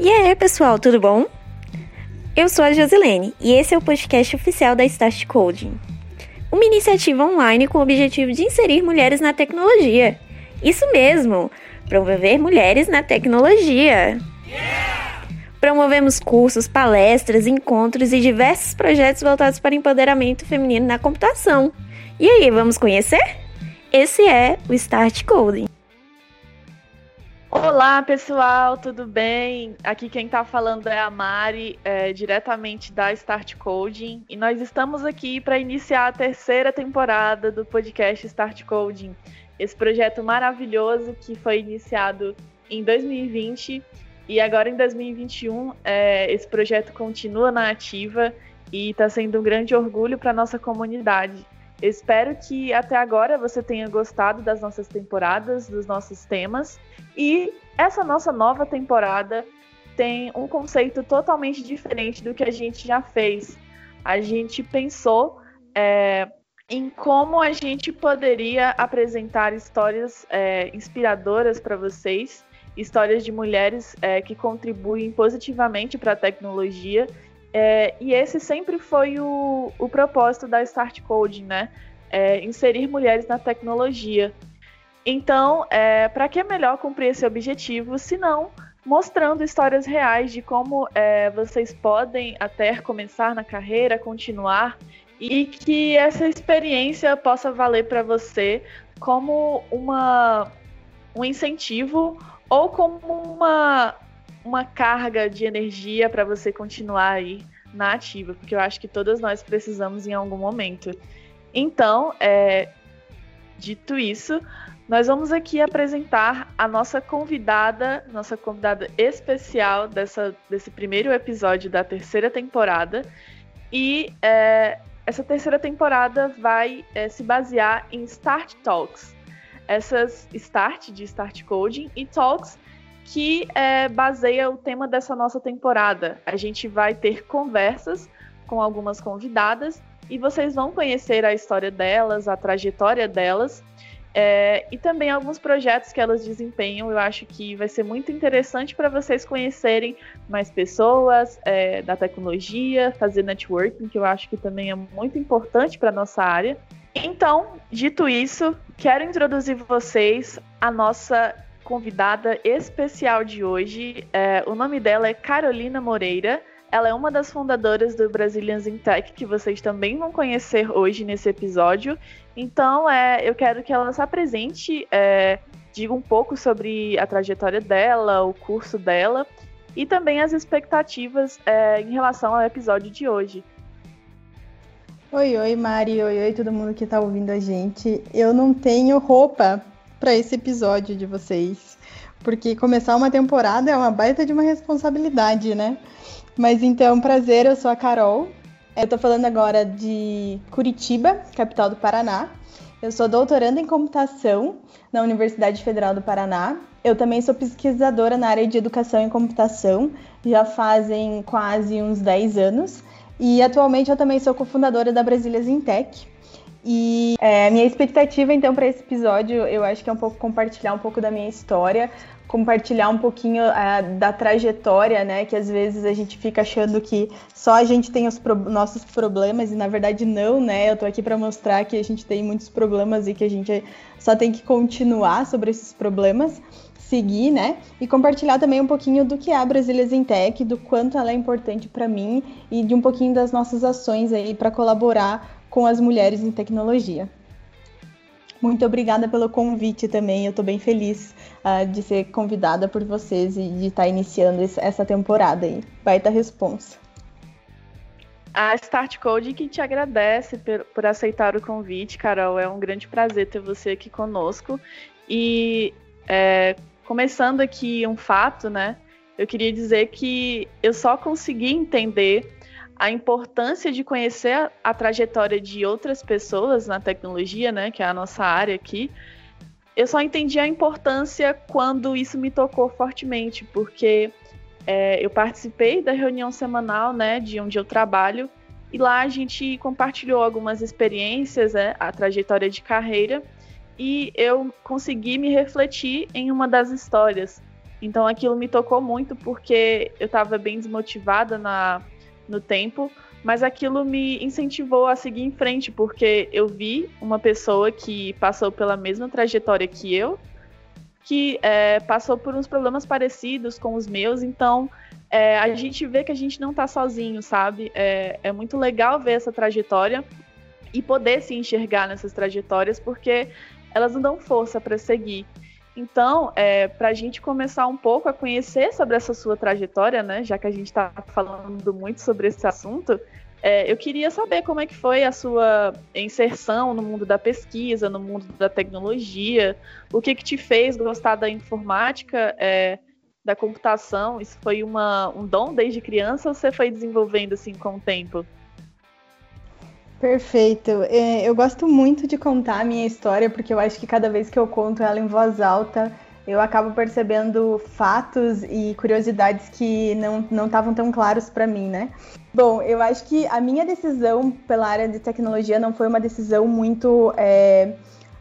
E aí, pessoal, tudo bom? Eu sou a Josilene e esse é o podcast oficial da Start Coding, uma iniciativa online com o objetivo de inserir mulheres na tecnologia. Isso mesmo, promover mulheres na tecnologia. Promovemos cursos, palestras, encontros e diversos projetos voltados para empoderamento feminino na computação. E aí, vamos conhecer? Esse é o Start Coding. Olá, pessoal, tudo bem? Aqui quem está falando é a Mari, é, diretamente da Start Coding, e nós estamos aqui para iniciar a terceira temporada do podcast Start Coding, esse projeto maravilhoso que foi iniciado em 2020 e agora em 2021 é, esse projeto continua na ativa e está sendo um grande orgulho para nossa comunidade. Espero que até agora você tenha gostado das nossas temporadas, dos nossos temas. E essa nossa nova temporada tem um conceito totalmente diferente do que a gente já fez. A gente pensou é, em como a gente poderia apresentar histórias é, inspiradoras para vocês, histórias de mulheres é, que contribuem positivamente para a tecnologia é, e esse sempre foi o, o propósito da Start Coding, né? É, inserir mulheres na tecnologia. Então, é, para que é melhor cumprir esse objetivo, se não mostrando histórias reais de como é, vocês podem até começar na carreira, continuar, e que essa experiência possa valer para você como uma, um incentivo ou como uma, uma carga de energia para você continuar aí na ativa, porque eu acho que todas nós precisamos em algum momento. Então, é, dito isso, nós vamos aqui apresentar a nossa convidada, nossa convidada especial dessa, desse primeiro episódio da terceira temporada. E é, essa terceira temporada vai é, se basear em Start Talks. Essas Start de Start Coding e Talks que é, baseia o tema dessa nossa temporada. A gente vai ter conversas com algumas convidadas e vocês vão conhecer a história delas, a trajetória delas é, e também alguns projetos que elas desempenham. Eu acho que vai ser muito interessante para vocês conhecerem mais pessoas é, da tecnologia, fazer networking, que eu acho que também é muito importante para nossa área. Então, dito isso, quero introduzir vocês a nossa convidada especial de hoje. É, o nome dela é Carolina Moreira. Ela é uma das fundadoras do Brazilians in Tech, que vocês também vão conhecer hoje nesse episódio. Então, é, eu quero que ela se apresente, é, diga um pouco sobre a trajetória dela, o curso dela e também as expectativas é, em relação ao episódio de hoje. Oi, oi, Mari, oi, oi, todo mundo que está ouvindo a gente. Eu não tenho roupa para esse episódio de vocês. Porque começar uma temporada é uma baita de uma responsabilidade, né? Mas então, prazer, eu sou a Carol. Eu tô falando agora de Curitiba, capital do Paraná. Eu sou doutoranda em computação na Universidade Federal do Paraná. Eu também sou pesquisadora na área de educação e computação, já fazem quase uns 10 anos. E atualmente eu também sou cofundadora da Brasília Intech, e é, minha expectativa, então, para esse episódio, eu acho que é um pouco compartilhar um pouco da minha história, compartilhar um pouquinho é, da trajetória, né? Que às vezes a gente fica achando que só a gente tem os pro nossos problemas e na verdade não, né? Eu tô aqui para mostrar que a gente tem muitos problemas e que a gente só tem que continuar sobre esses problemas seguir, né? E compartilhar também um pouquinho do que é a Brasília Zentec, do quanto ela é importante para mim e de um pouquinho das nossas ações aí para colaborar com as mulheres em tecnologia. Muito obrigada pelo convite também. Eu estou bem feliz uh, de ser convidada por vocês e de estar tá iniciando essa temporada aí. Baita responsa. A Start Code que te agradece por, por, aceitar o convite, Carol. É um grande prazer ter você aqui conosco. E é, começando aqui um fato, né? Eu queria dizer que eu só consegui entender a importância de conhecer a, a, trajetória de outras pessoas na tecnologia, né, que é a nossa área aqui, eu só entendi a importância quando isso me tocou fortemente, porque é, eu participei da reunião semanal, né, de onde eu trabalho, e lá a gente compartilhou algumas experiências, né, a trajetória de carreira, e eu consegui me refletir em uma das histórias. Então aquilo me tocou muito porque eu estava bem desmotivada na, no tempo, mas aquilo me incentivou a seguir em frente, porque eu vi uma pessoa que passou pela mesma trajetória que eu, que é, passou por uns problemas parecidos com os meus, então é, a gente vê que a gente não está sozinho, sabe? É, é muito legal ver essa trajetória e poder se enxergar nessas trajetórias, porque elas não dão força para seguir. Então, é, para a gente começar um pouco a conhecer sobre essa sua trajetória, né, já que a gente está falando muito sobre esse assunto, é, eu queria saber como é que foi a sua inserção no mundo da pesquisa, no mundo da tecnologia, o que que te fez gostar da informática, é, da computação? Isso foi uma, um dom desde criança ou você foi desenvolvendo assim com o tempo? Perfeito. É, eu gosto muito de contar a minha história, porque eu acho que cada vez que eu conto ela em voz alta, eu acabo percebendo fatos e curiosidades que não estavam tão claros para mim, né? Bom, eu acho que a minha decisão pela área de tecnologia não foi uma decisão muito é,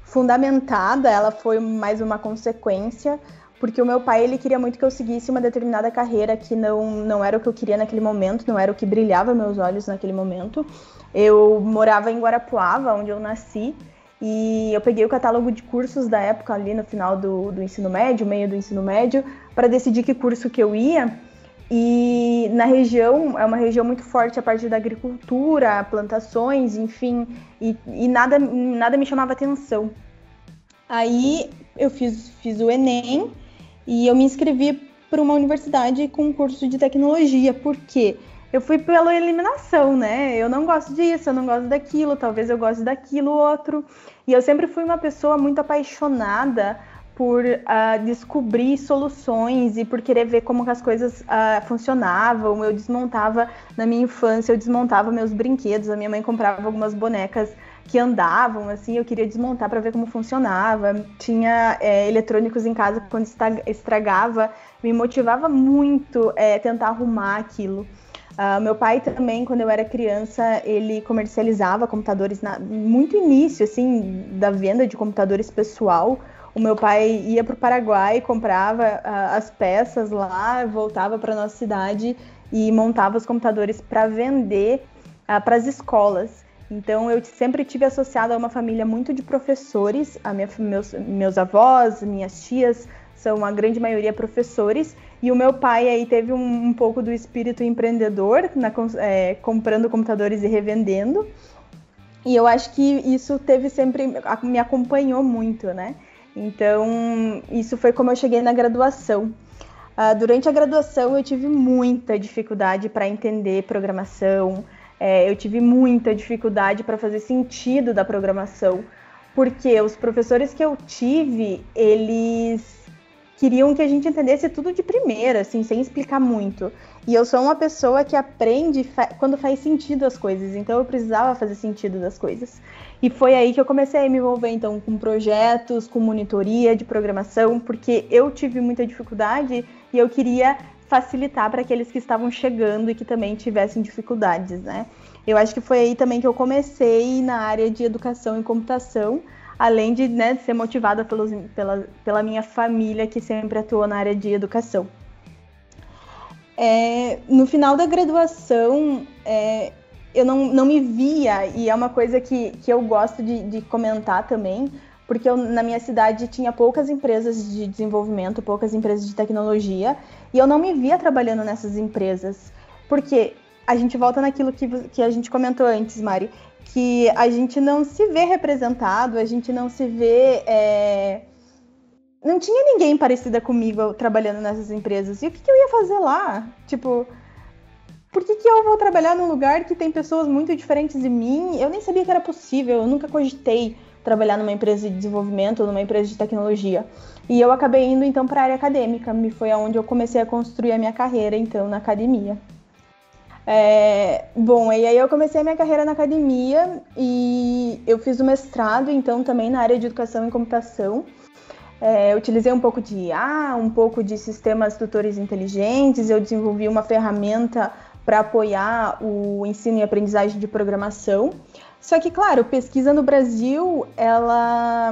fundamentada, ela foi mais uma consequência, porque o meu pai ele queria muito que eu seguisse uma determinada carreira que não, não era o que eu queria naquele momento, não era o que brilhava meus olhos naquele momento. Eu morava em Guarapuava, onde eu nasci, e eu peguei o catálogo de cursos da época ali no final do, do ensino médio, meio do ensino médio, para decidir que curso que eu ia. E na região, é uma região muito forte a parte da agricultura, plantações, enfim, e, e nada, nada me chamava atenção. Aí eu fiz, fiz o Enem e eu me inscrevi para uma universidade com um curso de tecnologia. Por quê? Eu fui pela eliminação, né? Eu não gosto disso, eu não gosto daquilo, talvez eu goste daquilo outro. E eu sempre fui uma pessoa muito apaixonada por uh, descobrir soluções e por querer ver como as coisas uh, funcionavam. Eu desmontava na minha infância, eu desmontava meus brinquedos. A minha mãe comprava algumas bonecas que andavam, assim, eu queria desmontar para ver como funcionava. Tinha é, eletrônicos em casa quando estragava, me motivava muito é, tentar arrumar aquilo. Uh, meu pai também, quando eu era criança, ele comercializava computadores na, muito início, assim, da venda de computadores pessoal. O meu pai ia para o Paraguai, comprava uh, as peças lá, voltava para nossa cidade e montava os computadores para vender uh, ah, para as escolas. Então eu sempre tive associado a uma família muito de professores, a minha, meus, meus avós, minhas tias são a grande maioria professores e o meu pai aí teve um, um pouco do espírito empreendedor, na, é, comprando computadores e revendendo. E eu acho que isso teve sempre, me acompanhou muito, né? Então, isso foi como eu cheguei na graduação. Uh, durante a graduação, eu tive muita dificuldade para entender programação, é, eu tive muita dificuldade para fazer sentido da programação, porque os professores que eu tive, eles queriam que a gente entendesse tudo de primeira, assim, sem explicar muito. E eu sou uma pessoa que aprende fa quando faz sentido as coisas, então eu precisava fazer sentido das coisas. E foi aí que eu comecei a me envolver então com projetos, com monitoria de programação, porque eu tive muita dificuldade e eu queria facilitar para aqueles que estavam chegando e que também tivessem dificuldades, né? Eu acho que foi aí também que eu comecei na área de educação e computação, além de né, ser motivada pelos, pela, pela minha família que sempre atuou na área de educação. É, no final da graduação, é, eu não, não me via, e é uma coisa que, que eu gosto de, de comentar também, porque eu, na minha cidade tinha poucas empresas de desenvolvimento, poucas empresas de tecnologia, e eu não me via trabalhando nessas empresas. Porque a gente volta naquilo que, que a gente comentou antes, Mari que a gente não se vê representado, a gente não se vê. É... Não tinha ninguém parecida comigo trabalhando nessas empresas. E o que, que eu ia fazer lá? Tipo, por que, que eu vou trabalhar num lugar que tem pessoas muito diferentes de mim? Eu nem sabia que era possível, eu nunca cogitei trabalhar numa empresa de desenvolvimento, numa empresa de tecnologia. E eu acabei indo então para a área acadêmica, me foi aonde eu comecei a construir a minha carreira então na academia. É, bom, e aí eu comecei a minha carreira na academia e eu fiz o mestrado, então, também na área de educação em computação. É, utilizei um pouco de IA, um pouco de sistemas tutores inteligentes, eu desenvolvi uma ferramenta para apoiar o ensino e aprendizagem de programação. Só que, claro, pesquisa no Brasil, ela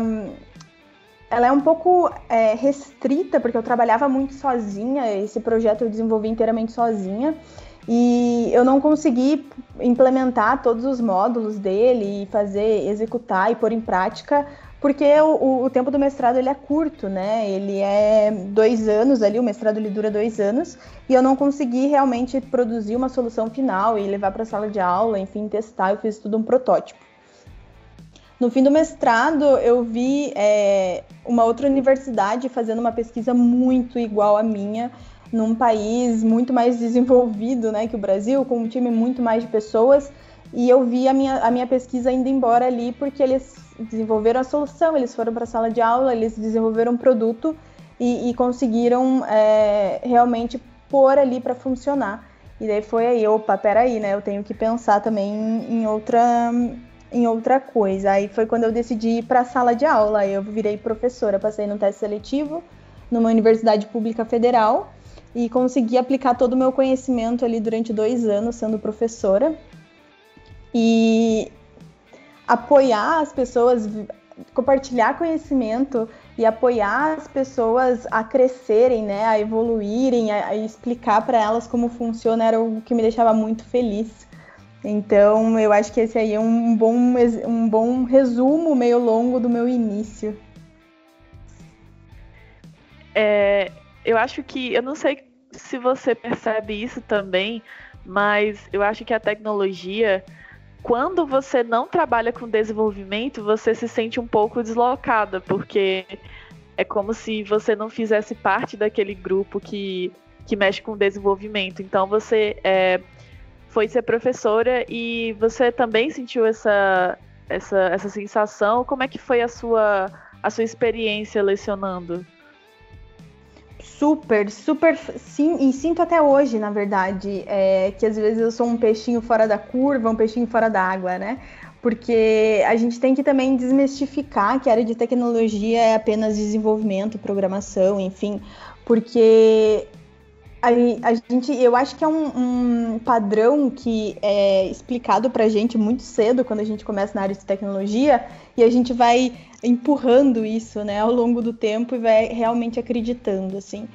ela é um pouco é, restrita, porque eu trabalhava muito sozinha, esse projeto eu desenvolvi inteiramente sozinha, e eu não consegui implementar todos os módulos dele e fazer, executar e pôr em prática, porque o, o, tempo do mestrado ele é curto, né? Ele é dois anos ali, o mestrado ele dura dois anos, e eu não consegui realmente produzir uma solução final e levar para a sala de aula, enfim, testar, eu fiz tudo um protótipo. No fim do mestrado, eu vi é, uma outra universidade fazendo uma pesquisa muito igual à minha, num país muito mais desenvolvido né, que o Brasil, com um time muito mais de pessoas, e eu vi a minha, a minha pesquisa indo embora ali porque eles desenvolveram a solução, eles foram para a sala de aula, eles desenvolveram um produto e, e conseguiram é, realmente pôr ali para funcionar. E daí foi aí, opa, peraí, né? Eu tenho que pensar também em outra em outra coisa. Aí foi quando eu decidi ir para a sala de aula. Eu virei professora, passei no teste seletivo numa universidade pública federal e consegui aplicar todo o meu conhecimento ali durante dois anos sendo professora e apoiar as pessoas, compartilhar conhecimento e apoiar as pessoas a crescerem, né, a evoluírem, a, a explicar para elas como funciona era o que me deixava muito feliz. Então, eu acho que esse aí é um bom, um bom resumo meio longo do meu início. É, eu acho que, eu não sei se você percebe isso também, mas eu acho que a tecnologia, quando você não trabalha com desenvolvimento, você se sente um pouco deslocada, porque é como se você não fizesse parte daquele grupo que, que mexe com desenvolvimento. Então, você é, foi ser professora e você também sentiu essa, essa, essa sensação? Como é que foi a sua, a sua experiência lecionando? Super, super, sim, e sinto até hoje, na verdade, é, que às vezes eu sou um peixinho fora da curva, um peixinho fora da água, né? Porque a gente tem que também desmistificar que a área de tecnologia é apenas desenvolvimento, programação, enfim, porque a, a, gente, eu acho que é um, um, padrão que é explicado pra gente muito cedo quando a gente começa na área de tecnologia e a gente vai empurrando isso, né, ao longo do tempo e vai realmente acreditando, assim.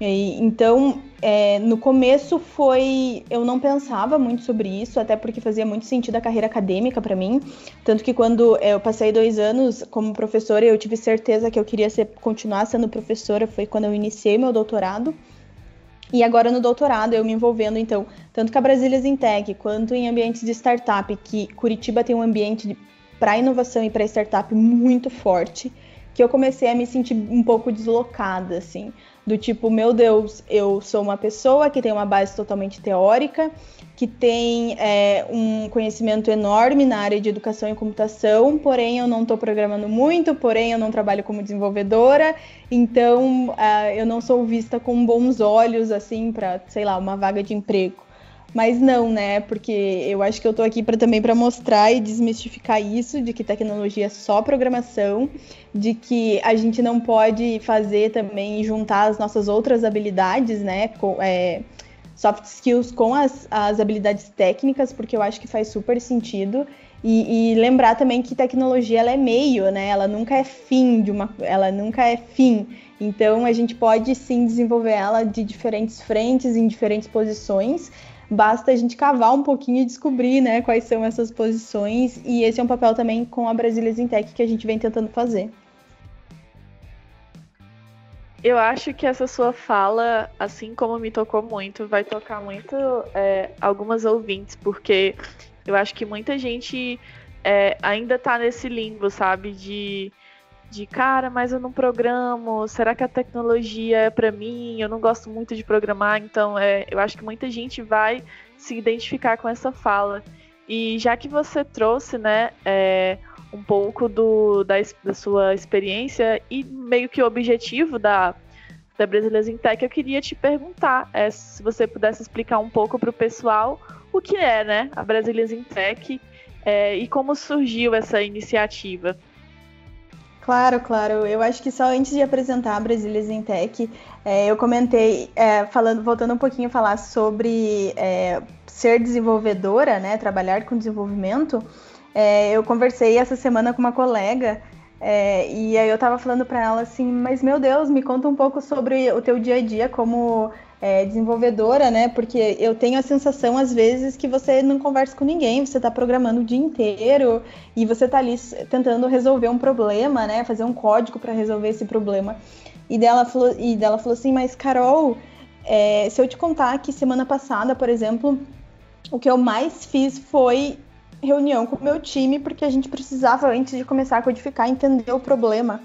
E, então, é, no começo foi, eu não pensava muito sobre isso, até porque fazia muito sentido a carreira acadêmica para mim, tanto que quando eu passei dois anos como professora, eu tive certeza que eu queria ser, continuar sendo professora, foi quando eu iniciei meu doutorado. E agora no doutorado, eu me envolvendo, então, tanto com a Brasília Zintec, quanto em ambientes de startup, que Curitiba tem um ambiente para inovação e para startup muito forte, que eu comecei a me sentir um pouco deslocada, assim, do tipo, meu Deus, eu sou uma pessoa que tem uma base totalmente teórica, que tem é, um conhecimento enorme na área de educação e computação, porém eu não estou programando muito, porém eu não trabalho como desenvolvedora, então uh, eu não sou vista com bons olhos assim para, sei lá, uma vaga de emprego. Mas não, né? Porque eu acho que eu estou aqui para também para mostrar e desmistificar isso de que tecnologia é só programação, de que a gente não pode fazer também juntar as nossas outras habilidades, né? Com, é, soft skills com as, as habilidades técnicas, porque eu acho que faz super sentido. E, e, lembrar também que tecnologia ela é meio, né? Ela nunca é fim de uma, ela nunca é fim. Então a gente pode sim desenvolver ela de diferentes frentes, em diferentes posições. Basta a gente cavar um pouquinho e descobrir, né, quais são essas posições. E esse é um papel também com a Brasília Zintec que a gente vem tentando fazer. Eu acho que essa sua fala, assim como me tocou muito, vai tocar muito é, algumas ouvintes, porque eu acho que muita gente é, ainda tá nesse limbo, sabe? De, de cara, mas eu não programo, será que a tecnologia é para mim? Eu não gosto muito de programar, então é, eu acho que muita gente vai se identificar com essa fala. E já que você trouxe, né, é, um pouco do, da, da, sua experiência e meio que o objetivo da, da Brasileiras em Tech, eu queria te perguntar é, se você pudesse explicar um pouco para o pessoal o que é né, a Brasileiras em Tech é, e como surgiu essa iniciativa. Claro, claro. Eu acho que só antes de apresentar a Brasília em Tech, é, eu comentei, é, falando, voltando um pouquinho a falar sobre é, ser desenvolvedora, né, trabalhar com desenvolvimento. É, eu conversei essa semana com uma colega É, e aí eu tava falando para ela assim, mas meu Deus, me conta um pouco sobre o teu dia a dia como é, desenvolvedora, né? Porque eu tenho a sensação, às vezes, que você não conversa com ninguém, você tá programando o dia inteiro e você tá ali tentando resolver um problema, né? Fazer um código para resolver esse problema. E dela falou, e dela falou assim, mas Carol, é, se eu te contar que semana passada, por exemplo, o que eu mais fiz foi reunião com o meu time, porque a gente precisava, antes de começar a codificar, entender o problema.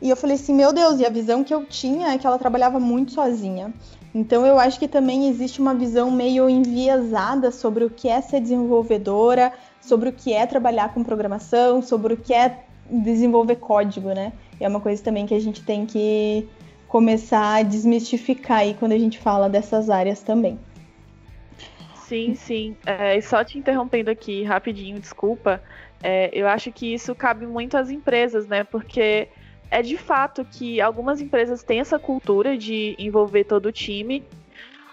E eu falei assim, meu Deus, e a visão que eu tinha é que ela trabalhava muito sozinha. Então eu acho que também existe uma visão meio enviesada sobre o que é ser desenvolvedora, sobre o que é trabalhar com programação, sobre o que é desenvolver código, né? É uma coisa também que a gente tem que começar a desmistificar aí quando a gente fala dessas áreas também. Sim, sim. É, e só te interrompendo aqui rapidinho, desculpa. É, eu acho que isso cabe muito às empresas, né? Porque é de fato que algumas empresas têm essa cultura de envolver todo o time,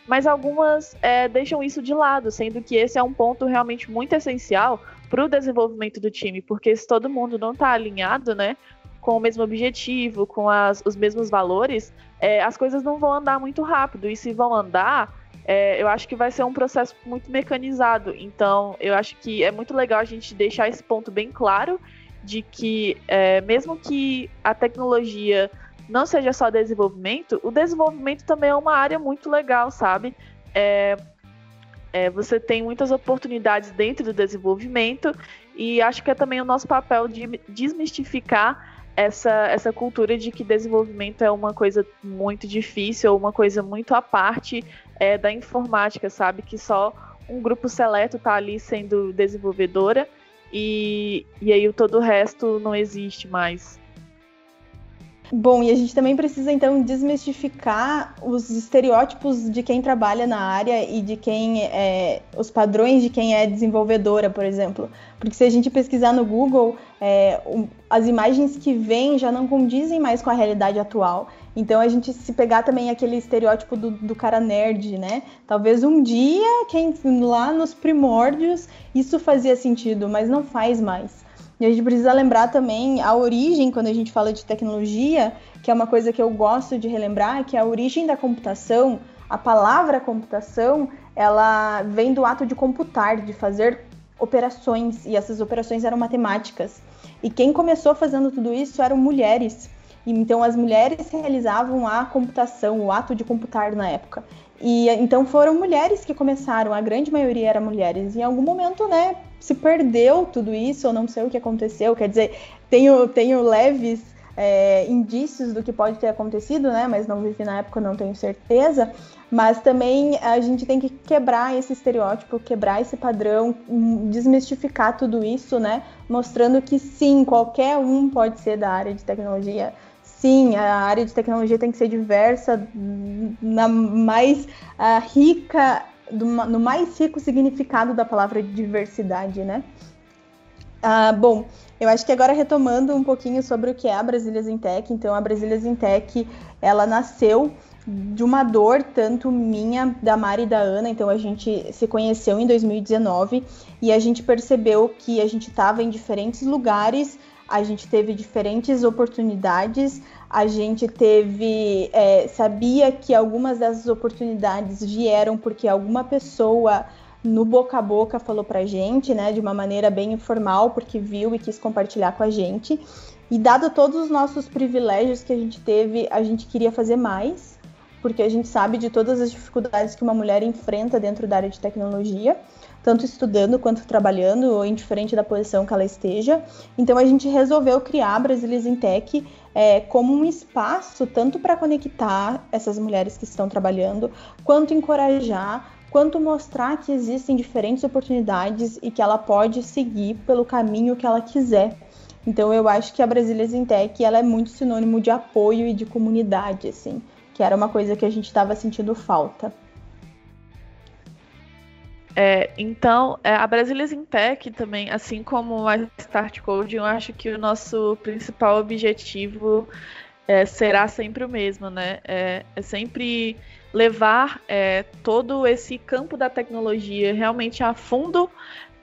mas algumas é, deixam isso de lado, sendo que esse é um ponto realmente muito essencial para o desenvolvimento do time, porque se todo mundo não está alinhado, né, com o mesmo objetivo, com as, os mesmos valores, é, as coisas não vão andar muito rápido. E se vão andar, é, eu acho que vai ser um processo muito mecanizado. Então, eu acho que é muito legal a gente deixar esse ponto bem claro de que, é, mesmo que a tecnologia não seja só desenvolvimento, o desenvolvimento também é uma área muito legal, sabe? É, é, você tem muitas oportunidades dentro do desenvolvimento e acho que é também o nosso papel de desmistificar essa, essa cultura de que desenvolvimento é uma coisa muito difícil uma coisa muito à parte é, da informática, sabe? Que só um grupo seleto está ali sendo desenvolvedora e, e aí todo o resto não existe mais. Bom, e a gente também precisa então desmistificar os estereótipos de quem trabalha na área e de quem é os padrões de quem é desenvolvedora, por exemplo. Porque se a gente pesquisar no Google, é, as imagens que vêm já não condizem mais com a realidade atual. Então a gente se pegar também aquele estereótipo do, do cara nerd, né? Talvez um dia, quem lá nos primórdios, isso fazia sentido, mas não faz mais. E a gente precisa lembrar também a origem, quando a gente fala de tecnologia, que é uma coisa que eu gosto de relembrar, que a origem da computação, a palavra computação, ela vem do ato de computar, de fazer operações, e essas operações eram matemáticas. E quem começou fazendo tudo isso eram mulheres. Então as mulheres realizavam a computação, o ato de computar na época. E então foram mulheres que começaram, a grande maioria era mulheres. Em algum momento, né, se perdeu tudo isso, ou não sei o que aconteceu. Quer dizer, tenho, tenho leves é, indícios do que pode ter acontecido, né? Mas não vivi na época, não tenho certeza. Mas também a gente tem que quebrar esse estereótipo, quebrar esse padrão, hum, desmistificar tudo isso, né? Mostrando que sim, qualquer um pode ser da área de tecnologia sim, a área de tecnologia tem que ser diversa, na mais uh, rica, do, no mais rico significado da palavra diversidade, né? Uh, bom, eu acho que agora retomando um pouquinho sobre o que é a Brasília Intec, então a Brasília Intec, ela nasceu de uma dor tanto minha, da Mari e da Ana, então a gente se conheceu em 2019 e a gente percebeu que a gente estava em diferentes lugares a gente teve diferentes oportunidades, a gente teve. É, sabia que algumas dessas oportunidades vieram porque alguma pessoa no boca a boca falou pra gente, né, de uma maneira bem informal, porque viu e quis compartilhar com a gente. E dado todos os nossos privilégios que a gente teve, a gente queria fazer mais, porque a gente sabe de todas as dificuldades que uma mulher enfrenta dentro da área de tecnologia tanto estudando quanto trabalhando, ou indiferente da posição que ela esteja. Então a gente resolveu criar a Brasilis Tech é, como um espaço tanto para conectar essas mulheres que estão trabalhando, quanto encorajar, quanto mostrar que existem diferentes oportunidades e que ela pode seguir pelo caminho que ela quiser. Então eu acho que a Brasília Tech ela é muito sinônimo de apoio e de comunidade, assim, que era uma coisa que a gente estava sentindo falta. É, então, é, a Brasília Tech também, assim como a Start Code, eu acho que o nosso principal objetivo é, será sempre o mesmo, né? É, é sempre levar é, todo esse campo da tecnologia realmente a fundo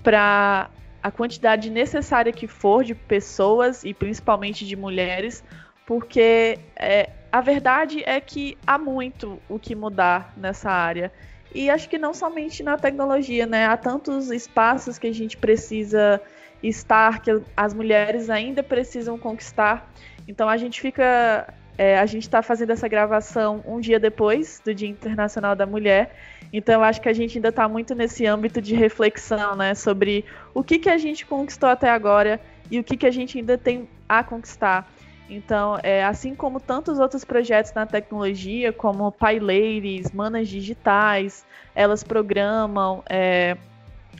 para a quantidade necessária que for de pessoas e principalmente de mulheres, porque é, a verdade é que há muito o que mudar nessa área. E acho que não somente na tecnologia, né? Há tantos espaços que a gente precisa estar, que as mulheres ainda precisam conquistar. Então a gente fica. É, a gente está fazendo essa gravação um dia depois do Dia Internacional da Mulher. Então acho que a gente ainda está muito nesse âmbito de reflexão, né? Sobre o que, que a gente conquistou até agora e o que, que a gente ainda tem a conquistar. Então, é, assim como tantos outros projetos na tecnologia, como Pai Ladies, Manas Digitais, elas programam. É,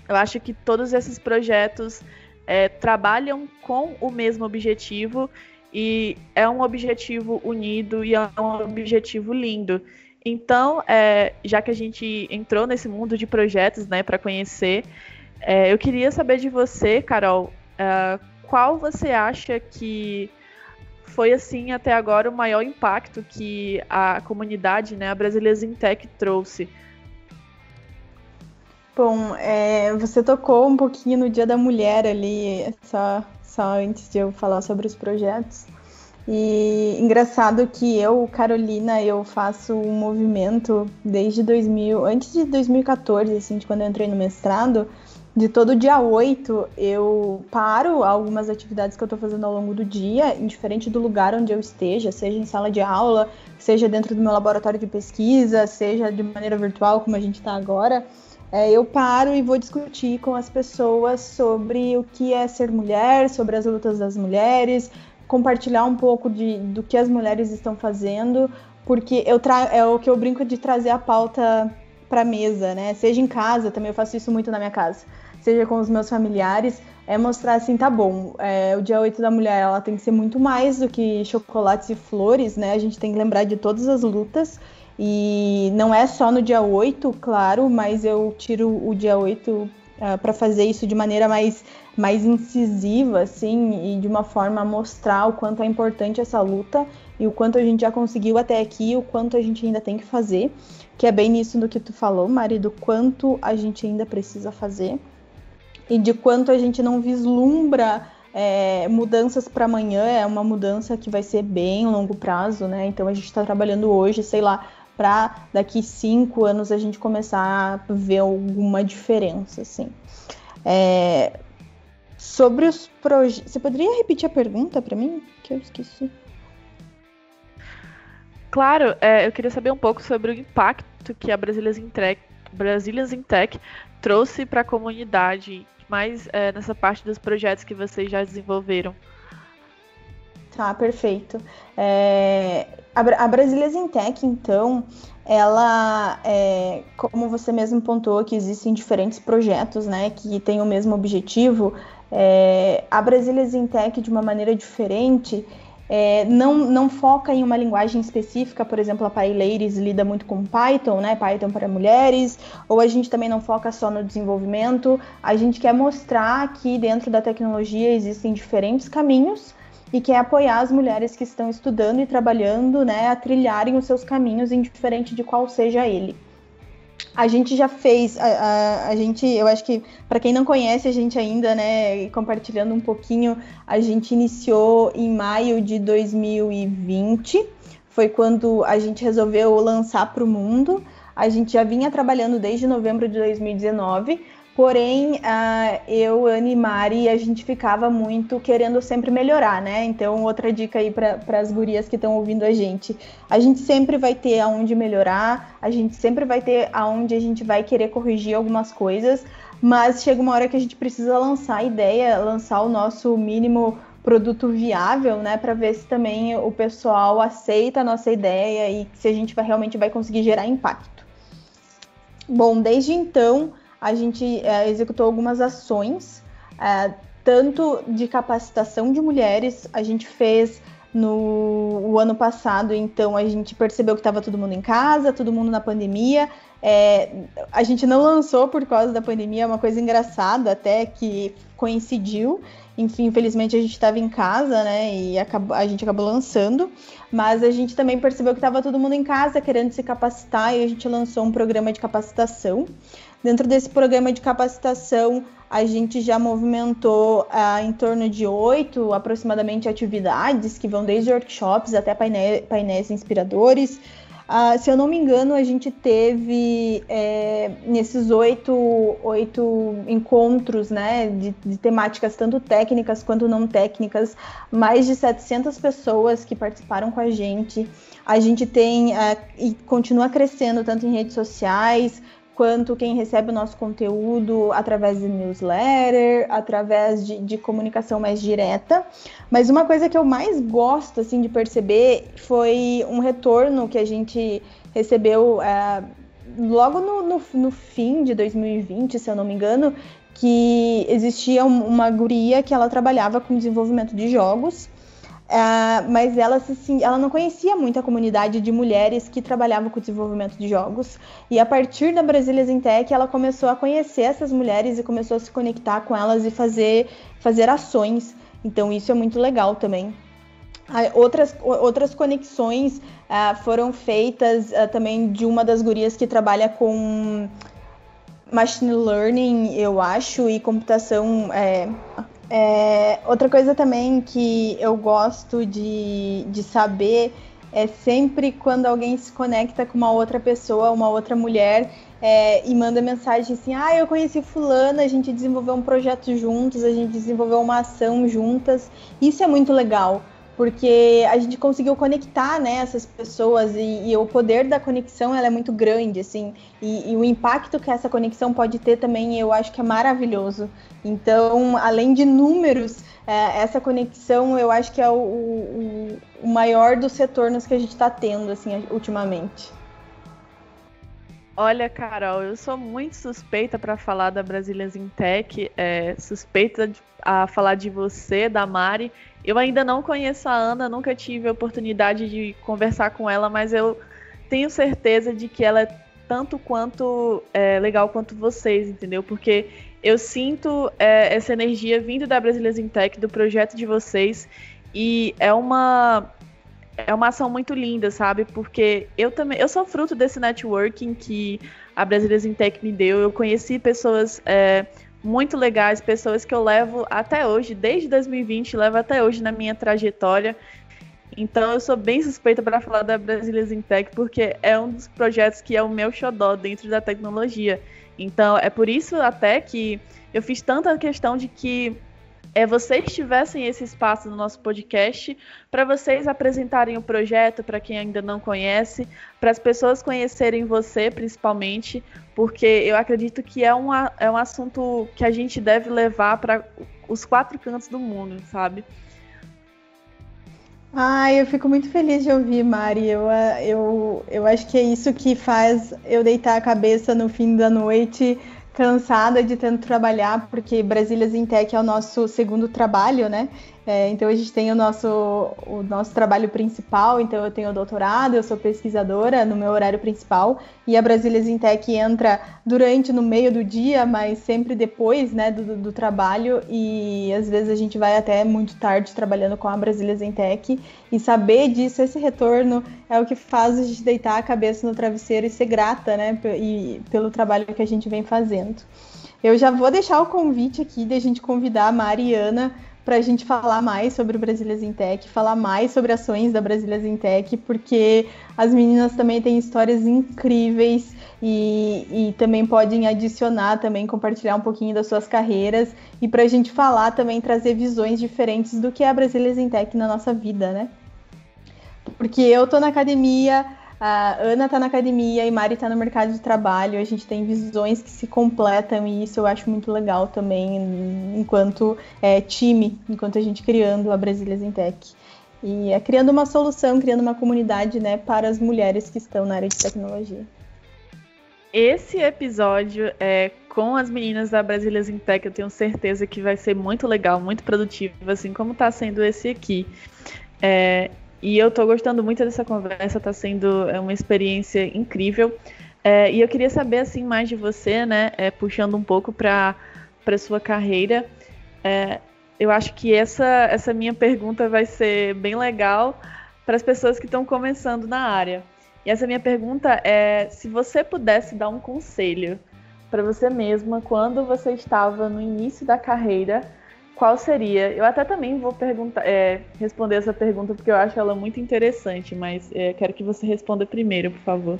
eu acho que todos esses projetos é, trabalham com o mesmo objetivo e é um objetivo unido e é um objetivo lindo. Então, é, já que a gente entrou nesse mundo de projetos, né, para conhecer, é, eu queria saber de você, Carol, é, qual você acha que foi assim até agora o maior impacto que a comunidade, né, a Brasileiras em Tech trouxe. Bom, é, você tocou um pouquinho no Dia da Mulher ali, só, só antes de eu falar sobre os projetos. E engraçado que eu, Carolina, eu faço um movimento desde 2000, antes de 2014, assim, de quando eu entrei no mestrado, de todo dia 8 eu paro algumas atividades que eu estou fazendo ao longo do dia, indiferente do lugar onde eu esteja, seja em sala de aula, seja dentro do meu laboratório de pesquisa, seja de maneira virtual, como a gente está agora. É, eu paro e vou discutir com as pessoas sobre o que é ser mulher, sobre as lutas das mulheres, compartilhar um pouco de, do que as mulheres estão fazendo, porque eu tra é o que eu brinco de trazer a pauta para mesa, né? Seja em casa, também eu faço isso muito na minha casa seja com os meus familiares, é mostrar assim, tá bom, é, o dia 8 da mulher ela tem que ser muito mais do que chocolates e flores, né? A gente tem que lembrar de todas as lutas. E não é só no dia 8, claro, mas eu tiro o dia 8 uh, para fazer isso de maneira mais, mais incisiva, assim, e de uma forma a mostrar o quanto é importante essa luta e o quanto a gente já conseguiu até aqui o quanto a gente ainda tem que fazer, que é bem nisso do que tu falou, Mari, do quanto a gente ainda precisa fazer e de quanto a gente não vislumbra é, mudanças para amanhã, é uma mudança que vai ser bem longo prazo, né? Então a gente está trabalhando hoje, sei lá, para daqui cinco anos a gente começar a ver alguma diferença, assim. É, sobre os projetos. Você poderia repetir a pergunta para mim? Que eu esqueci. Claro, é, eu queria saber um pouco sobre o impacto que a Brasilians in Tech, Brasilians in Tech trouxe para a comunidade mais é, nessa parte dos projetos que vocês já desenvolveram. Tá, perfeito. É, a, a Brasília Zintec, então, ela, é, como você mesmo pontuou, que existem diferentes projetos, né, que têm o mesmo objetivo, é, a Brasília Zintec, de uma maneira diferente, é, não, não foca em uma linguagem específica, por exemplo, a PyLadies lida muito com Python, né? Python para mulheres, ou a gente também não foca só no desenvolvimento. A gente quer mostrar que dentro da tecnologia existem diferentes caminhos e quer apoiar as mulheres que estão estudando e trabalhando, né, a trilharem os seus caminhos, indiferente de qual seja ele. A gente já fez, a, a, a gente, eu acho que para quem não conhece a gente ainda, né, compartilhando um pouquinho, a gente iniciou em maio de 2020, foi quando a gente resolveu lançar para o mundo. A gente já vinha trabalhando desde novembro de 2019, Porém, uh, eu, Ana e Mari, a gente ficava muito querendo sempre melhorar, né? Então, outra dica aí para as gurias que estão ouvindo a gente. A gente sempre vai ter aonde melhorar, a gente sempre vai ter aonde a gente vai querer corrigir algumas coisas, mas chega uma hora que a gente precisa lançar a ideia, lançar o nosso mínimo produto viável, né, para ver se também o pessoal aceita a nossa ideia e se a gente vai, realmente vai conseguir gerar impacto. Bom, desde então, a gente é, executou algumas ações, é, tanto de capacitação de mulheres, a gente fez no ano passado, então a gente percebeu que estava todo mundo em casa, todo mundo na pandemia. É, a gente não lançou por causa da pandemia, é uma coisa engraçada até que coincidiu. Enfim, infelizmente a gente estava em casa, né? E acabou, a gente acabou lançando. Mas a gente também percebeu que estava todo mundo em casa querendo se capacitar e a gente lançou um programa de capacitação. Dentro desse programa de capacitação, a gente já movimentou ah, em torno de oito aproximadamente atividades que vão desde workshops até painéis, inspiradores. Uh, se eu não me engano, a gente teve é, nesses oito, oito encontros né, de, de, temáticas tanto técnicas quanto não técnicas, mais de 700 pessoas que participaram com a gente. A gente tem uh, e continua crescendo tanto em redes sociais quanto quem recebe o nosso conteúdo através de newsletter, através de, de, comunicação mais direta. Mas uma coisa que eu mais gosto assim de perceber foi um retorno que a gente recebeu é, logo no, no, no, fim de 2020, se eu não me engano, que existia uma guria que ela trabalhava com desenvolvimento de jogos Uh, mas ela, ela não conhecia muito a comunidade de mulheres que trabalhavam com o desenvolvimento de jogos. E a partir da Brasília Zintec, ela começou a conhecer essas mulheres e começou a se conectar com elas e fazer, fazer ações. Então, isso é muito legal também. Uh, outras, outras conexões uh, foram feitas ah, também de uma das gurias que trabalha com machine learning, eu acho, e computação. É, é, outra coisa também que eu gosto de, de saber é sempre quando alguém se conecta com uma outra pessoa, uma outra mulher, é, e manda mensagem assim: ah, eu conheci Fulana, a gente desenvolveu um projeto juntos, a gente desenvolveu uma ação juntas. Isso é muito legal porque a gente conseguiu conectar né, essas pessoas e, e o poder da conexão ela é muito grande, assim, e, e, o impacto que essa conexão pode ter também eu acho que é maravilhoso. Então, além de números, é, essa conexão eu acho que é o, o, o maior dos retornos que a gente está tendo, assim, ultimamente. Olha, Carol, eu sou muito suspeita para falar da Brazilians in Tech, é, suspeita de, a falar de você, da Mari. Eu ainda não conheço a Ana, nunca tive a oportunidade de conversar com ela, mas eu tenho certeza de que ela é tanto quanto é, legal quanto vocês, entendeu? Porque eu sinto é, essa energia vindo da Brazilians in Tech, do projeto de vocês, e é uma é uma ação muito linda, sabe? Porque eu também, eu sou fruto desse networking que a Brasileiras em Tech me deu. Eu conheci pessoas é, muito legais, pessoas que eu levo até hoje, desde 2020, levo até hoje na minha trajetória. Então eu sou bem suspeita para falar da Brasileiras em Tech, porque é um dos projetos que é o meu xodó dentro da tecnologia. Então é por isso até que eu fiz tanta questão de que é, vocês tivessem esse espaço no nosso podcast para vocês apresentarem o projeto para quem ainda não conhece, para as pessoas conhecerem você principalmente, porque eu acredito que é, uma, é um assunto que a gente deve levar para os quatro cantos do mundo, sabe? Ai, eu fico muito feliz de ouvir, Mari. Eu, eu, eu acho que é isso que faz eu deitar a cabeça no fim da noite cansada de tanto trabalhar, porque Brasília Zintec é o nosso segundo trabalho, né? É, então a gente tem o nosso, o nosso trabalho principal, então eu tenho doutorado, eu sou pesquisadora no meu horário principal, e a Brasília Zintec entra durante, no meio do dia, mas sempre depois né, do, do trabalho, e às vezes a gente vai até muito tarde trabalhando com a Brasília Zintec, e saber disso, esse retorno, é o que faz a gente deitar a cabeça no travesseiro e ser grata né, e, pelo trabalho que a gente vem fazendo. Eu já vou deixar o convite aqui de a gente convidar a Mariana para a gente falar mais sobre o Brasília Zintec, falar mais sobre ações da Brasília Zintec, porque as meninas também têm histórias incríveis e, e também podem adicionar, também compartilhar um pouquinho das suas carreiras e para a gente falar também, trazer visões diferentes do que é a Brasília Zintec na nossa vida, né? Porque eu tô na academia a Ana está na academia e Mari está no mercado de trabalho. A gente tem visões que se completam e isso eu acho muito legal também, enquanto é, time, enquanto a gente criando a Brasília Zintec. E é criando uma solução, criando uma comunidade né, para as mulheres que estão na área de tecnologia. Esse episódio é com as meninas da Brasília Zintec, eu tenho certeza que vai ser muito legal, muito produtivo, assim como está sendo esse aqui. É, e eu tô gostando muito dessa conversa, tá sendo é, uma experiência incrível. É, e eu queria saber assim mais de você, né? É, puxando um pouco para para sua carreira. é, eu acho que essa, essa minha pergunta vai ser bem legal para as pessoas que estão começando na área. E essa minha pergunta é se você pudesse dar um conselho para você mesma quando você estava no início da carreira, qual seria? Eu até também vou perguntar, é, responder essa pergunta porque eu acho ela muito interessante, mas é, quero que você responda primeiro, por favor.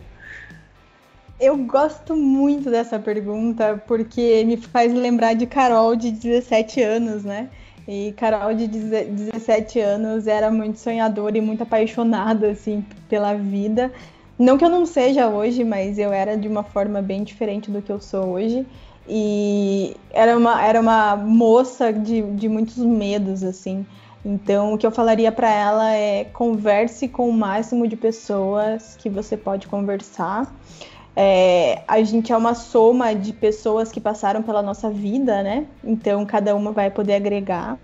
Eu gosto muito dessa pergunta porque me faz lembrar de Carol de 17 anos, né? E Carol de 17 anos era muito sonhadora e muito apaixonada assim pela vida não que eu não seja hoje, mas eu era de uma forma bem diferente do que eu sou hoje. E era uma, era uma moça de, de muitos medos, assim. Então, o que eu falaria para ela é converse com o máximo de pessoas que você pode conversar. É, a gente é uma soma de pessoas que passaram pela nossa vida, né? Então, cada uma vai poder agregar.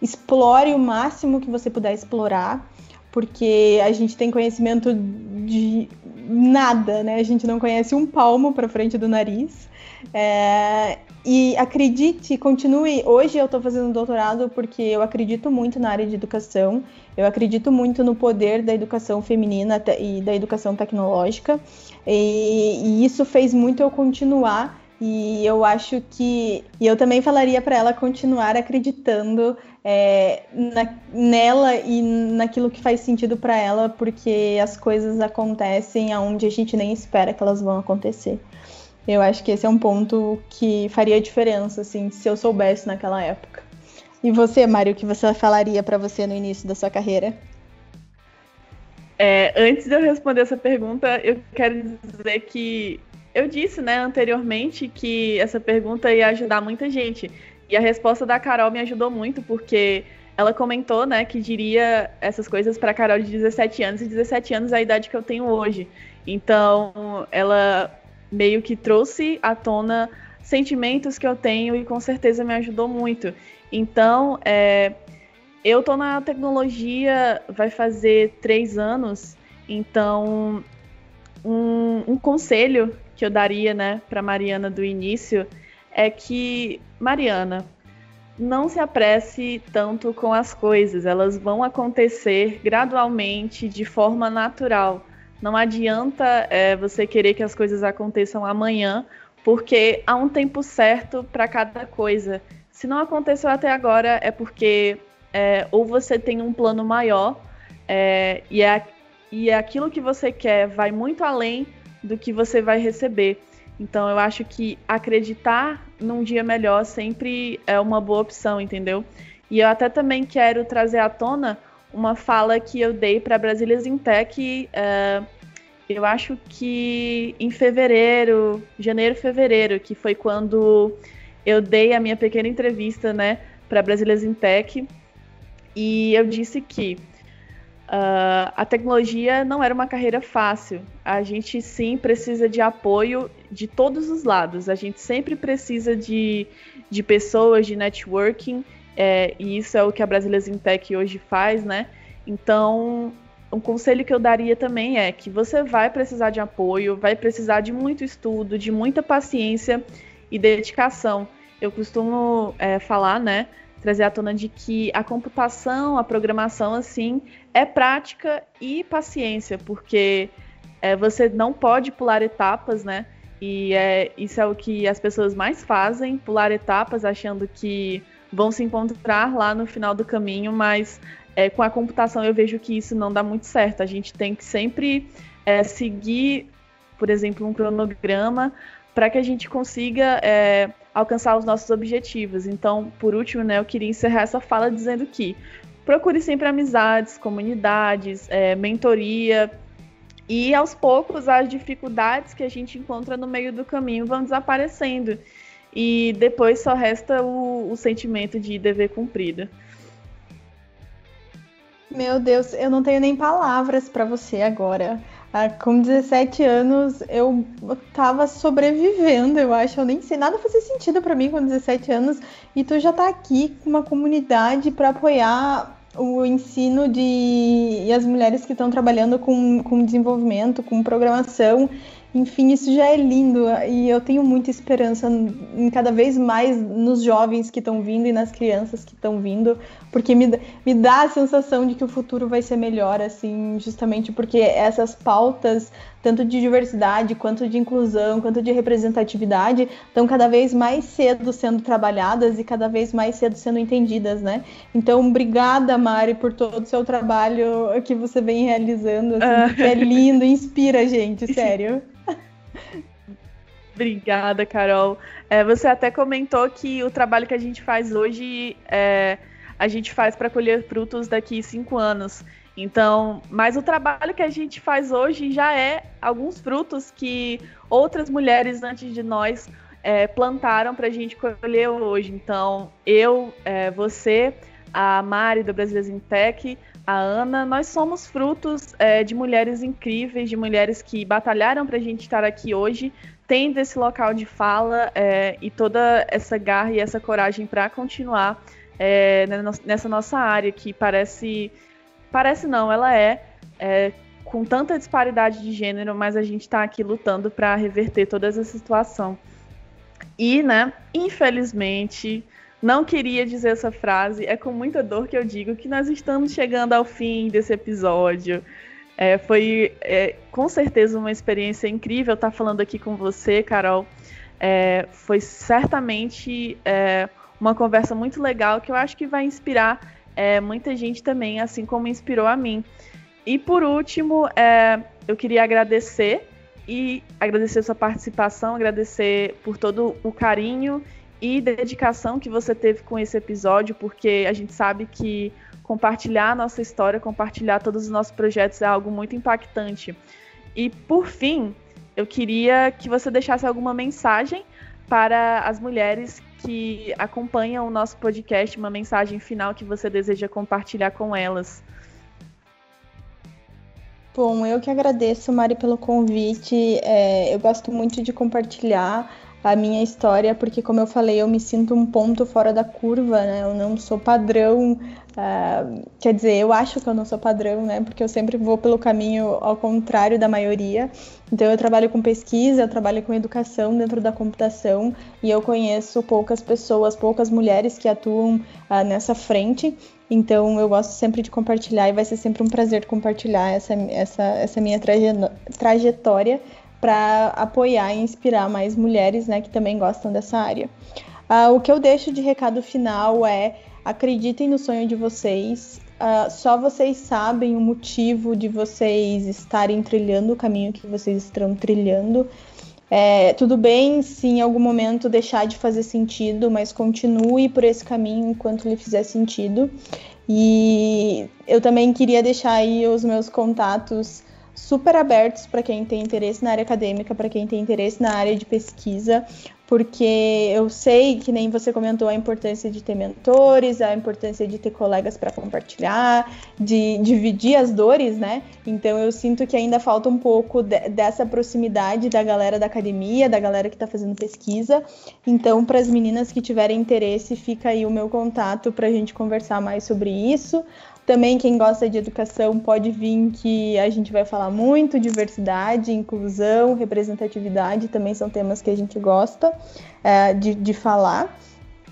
Explore o máximo que você puder explorar porque a gente tem conhecimento de nada, né? A gente não conhece um palmo para frente do nariz. É, e acredite, continue. Hoje eu estou fazendo doutorado porque eu acredito muito na área de educação. Eu acredito muito no poder da educação feminina e da educação tecnológica. E, e isso fez muito eu continuar. E eu acho que. E eu também falaria para ela continuar acreditando é, na, nela e naquilo que faz sentido para ela, porque as coisas acontecem aonde a gente nem espera que elas vão acontecer. Eu acho que esse é um ponto que faria diferença, assim, se eu soubesse naquela época. E você, Mário, o que você falaria para você no início da sua carreira? É, antes de eu responder essa pergunta, eu quero dizer que eu disse, né, anteriormente que essa pergunta ia ajudar muita gente. E a resposta da Carol me ajudou muito, porque ela comentou, né, que diria essas coisas para Carol de 17 anos, e 17 anos é a idade que eu tenho hoje. Então, ela meio que trouxe à tona sentimentos que eu tenho e com certeza me ajudou muito. Então, é, eu tô na tecnologia, vai fazer três anos, então um, um conselho que eu daria, né, para Mariana do início é que, Mariana, não se apresse tanto com as coisas, elas vão acontecer gradualmente, de forma natural. Não adianta é, você querer que as coisas aconteçam amanhã, porque há um tempo certo para cada coisa. Se não aconteceu até agora, é porque é, ou você tem um plano maior é, e, é, e aquilo que você quer vai muito além do que você vai receber. Então eu acho que acreditar num dia melhor sempre é uma boa opção, entendeu? E eu até também quero trazer à tona uma fala que eu dei para Brasília Zintec, uh, eu acho que em fevereiro, janeiro, fevereiro, que foi quando eu dei a minha pequena entrevista, né, para Brasília Zintec, e eu disse que Uh, a tecnologia não era uma carreira fácil. A gente sim precisa de apoio de todos os lados. A gente sempre precisa de, de pessoas, de networking, é, e isso é o que a Brasileiras Tech hoje faz, né? Então, um conselho que eu daria também é que você vai precisar de apoio, vai precisar de muito estudo, de muita paciência e dedicação. Eu costumo é, falar, né? trazer à tona de que a computação, a programação, assim, é prática e paciência, porque é, você não pode pular etapas, né? E é, isso é o que as pessoas mais fazem, pular etapas, achando que vão se encontrar lá no final do caminho, mas é, com a computação eu vejo que isso não dá muito certo. A gente tem que sempre é, seguir, por exemplo, um cronograma para que a gente consiga é, alcançar os nossos objetivos. Então, por último, né, eu queria encerrar essa fala dizendo que procure sempre amizades, comunidades, é, mentoria, e aos poucos as dificuldades que a gente encontra no meio do caminho vão desaparecendo. E depois só resta o, o sentimento de dever cumprido. Meu Deus, eu não tenho nem palavras para você agora. Ah, com 17 anos eu tava sobrevivendo, eu acho. Eu nem sei nada fazer sentido para mim com 17 anos e tu já tá aqui com uma comunidade para apoiar o ensino de e as mulheres que estão trabalhando com, com desenvolvimento, com programação. Enfim, isso já é lindo e eu tenho muita esperança em cada vez mais nos jovens que estão vindo e nas crianças que estão vindo, porque me, me dá a sensação de que o futuro vai ser melhor, assim, justamente porque essas pautas, tanto de diversidade, quanto de inclusão, quanto de representatividade, estão cada vez mais cedo sendo trabalhadas e cada vez mais cedo sendo entendidas, né? Então, obrigada, Mari, por todo o seu trabalho que você vem realizando, assim, é lindo, inspira a gente, sério. Obrigada, Carol. É, você até comentou que o trabalho que a gente faz hoje é, a gente faz para colher frutos daqui cinco anos. Então, mas o trabalho que a gente faz hoje já é alguns frutos que outras mulheres antes de nós é, plantaram para a gente colher hoje. Então, eu, é, você, a Mari do Brasileiros Tech, a Ana, nós somos frutos é, de mulheres incríveis, de mulheres que batalharam para a gente estar aqui hoje, tendo esse local de fala é, e toda essa garra e essa coragem para continuar é, nessa nossa área que parece, parece não, ela é, é com tanta disparidade de gênero, mas a gente está aqui lutando para reverter toda essa situação. E, né, infelizmente, não queria dizer essa frase, é com muita dor que eu digo que nós estamos chegando ao fim desse episódio. É, foi é, com certeza uma experiência incrível estar falando aqui com você, Carol. É, foi certamente é, uma conversa muito legal que eu acho que vai inspirar é, muita gente também, assim como inspirou a mim. E por último, é, eu queria agradecer e agradecer sua participação, agradecer por todo o carinho e dedicação que você teve com esse episódio, porque a gente sabe que compartilhar a nossa história, compartilhar todos os nossos projetos é algo muito impactante. E por fim, eu queria que você deixasse alguma mensagem para as mulheres que acompanham o nosso podcast, uma mensagem final que você deseja compartilhar com elas. Bom, eu que agradeço, Mari, pelo convite. É, eu gosto muito de compartilhar a minha história, porque como eu falei, eu me sinto um ponto fora da curva, né? Eu não sou padrão, uh, quer dizer, eu acho que eu não sou padrão, né? Porque eu sempre vou pelo caminho ao contrário da maioria. Então eu trabalho com pesquisa, eu trabalho com educação dentro da computação e eu conheço poucas pessoas, poucas mulheres que atuam uh, nessa frente. Então eu gosto sempre de compartilhar e vai ser sempre um prazer compartilhar essa, essa, essa minha trajetória para apoiar e inspirar mais mulheres né, que também gostam dessa área. Uh, o que eu deixo de recado final é acreditem no sonho de vocês. Uh, só vocês sabem o motivo de vocês estarem trilhando o caminho que vocês estão trilhando. É, tudo bem se em algum momento deixar de fazer sentido, mas continue por esse caminho enquanto lhe fizer sentido. E eu também queria deixar aí os meus contatos super abertos para quem tem interesse na área acadêmica, para quem tem interesse na área de pesquisa, porque eu sei que nem você comentou a importância de ter mentores, a importância de ter colegas para compartilhar, de dividir as dores, né? Então eu sinto que ainda falta um pouco de, dessa proximidade da galera da academia, da galera que está fazendo pesquisa. Então, para as meninas que tiverem interesse, fica aí o meu contato para a gente conversar mais sobre isso. Também quem gosta de educação pode vir que a gente vai falar muito, diversidade, inclusão, representatividade, também são temas que a gente gosta é, de, de falar.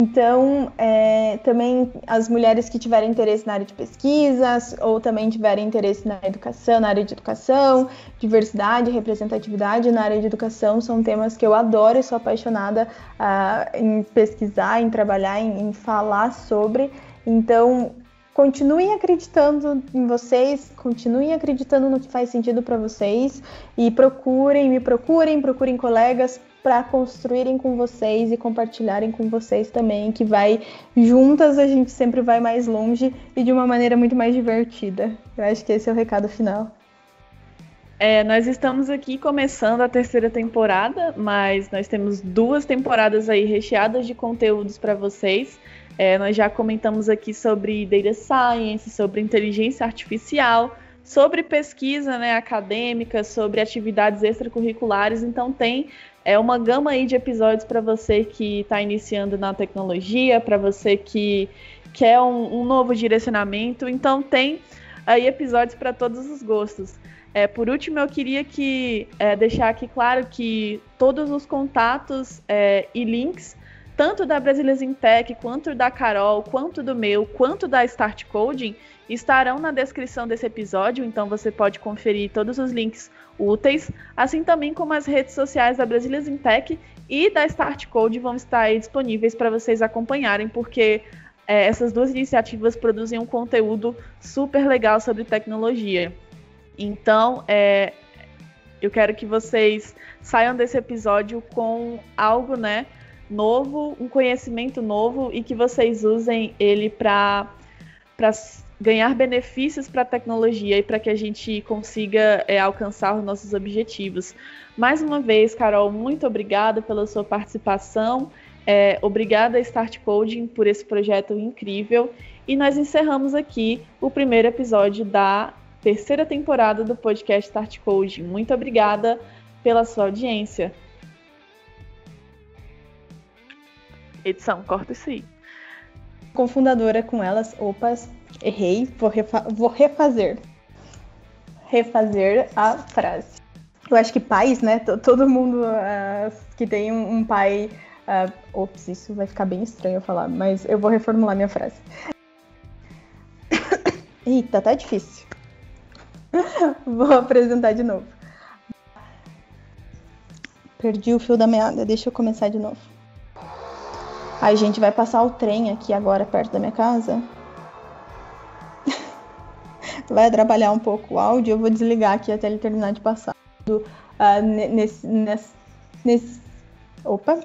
Então, é, também as mulheres que tiverem interesse na área de pesquisas ou também tiverem interesse na educação, na área de educação, diversidade, representatividade na área de educação são temas que eu adoro e sou apaixonada uh, em pesquisar, em trabalhar, em, em falar sobre. Então, continuem acreditando em vocês, continuem acreditando no que faz sentido para vocês e procurem, me procurem, procurem colegas para construírem com vocês e compartilharem com vocês também, que vai juntas a gente sempre vai mais longe e de uma maneira muito mais divertida. Eu acho que esse é o recado final. É, nós estamos aqui começando a terceira temporada, mas nós temos duas temporadas aí recheadas de conteúdos para vocês. É, nós já comentamos aqui sobre data science, sobre inteligência artificial, sobre pesquisa né, acadêmica, sobre atividades extracurriculares. Então tem é uma gama aí de episódios para você que está iniciando na tecnologia, para você que quer um, um, novo direcionamento. Então tem aí episódios para todos os gostos. É, por último, eu queria que é, deixar aqui claro que todos os contatos é, e links, tanto da Brasileiras em Tech, quanto da Carol, quanto do meu, quanto da Start Coding, estarão na descrição desse episódio, então você pode conferir todos os links úteis, assim também como as redes sociais da Brasileiras em Tech e da Start Code vão estar aí disponíveis para vocês acompanharem, porque é, essas duas iniciativas produzem um conteúdo super legal sobre tecnologia. Então, é, eu quero que vocês saiam desse episódio com algo, né, novo, um conhecimento novo e que vocês usem ele para ganhar benefícios para a tecnologia e para que a gente consiga é, alcançar os nossos objetivos. Mais uma vez, Carol, muito obrigada pela sua participação. É, obrigada a Start Coding por esse projeto incrível. E nós encerramos aqui o primeiro episódio da terceira temporada do podcast Start Code. Muito obrigada pela sua audiência. Edição, corta isso aí. Cofundadora com elas, opas, errei, vou, refa vou refazer. Refazer a frase. Eu acho que pais, né? Todo mundo uh, que tem um, um pai. Uh, ops, isso vai ficar bem estranho eu falar, mas eu vou reformular minha frase. Eita, tá difícil. Vou apresentar de novo. Perdi o fio da meada, deixa eu começar de novo. Aí, gente, vai passar o trem aqui agora perto da minha casa. vai atrapalhar um pouco o áudio. Eu vou desligar aqui até ele terminar de passar. Uh, nesse, nesse, nesse. Opa!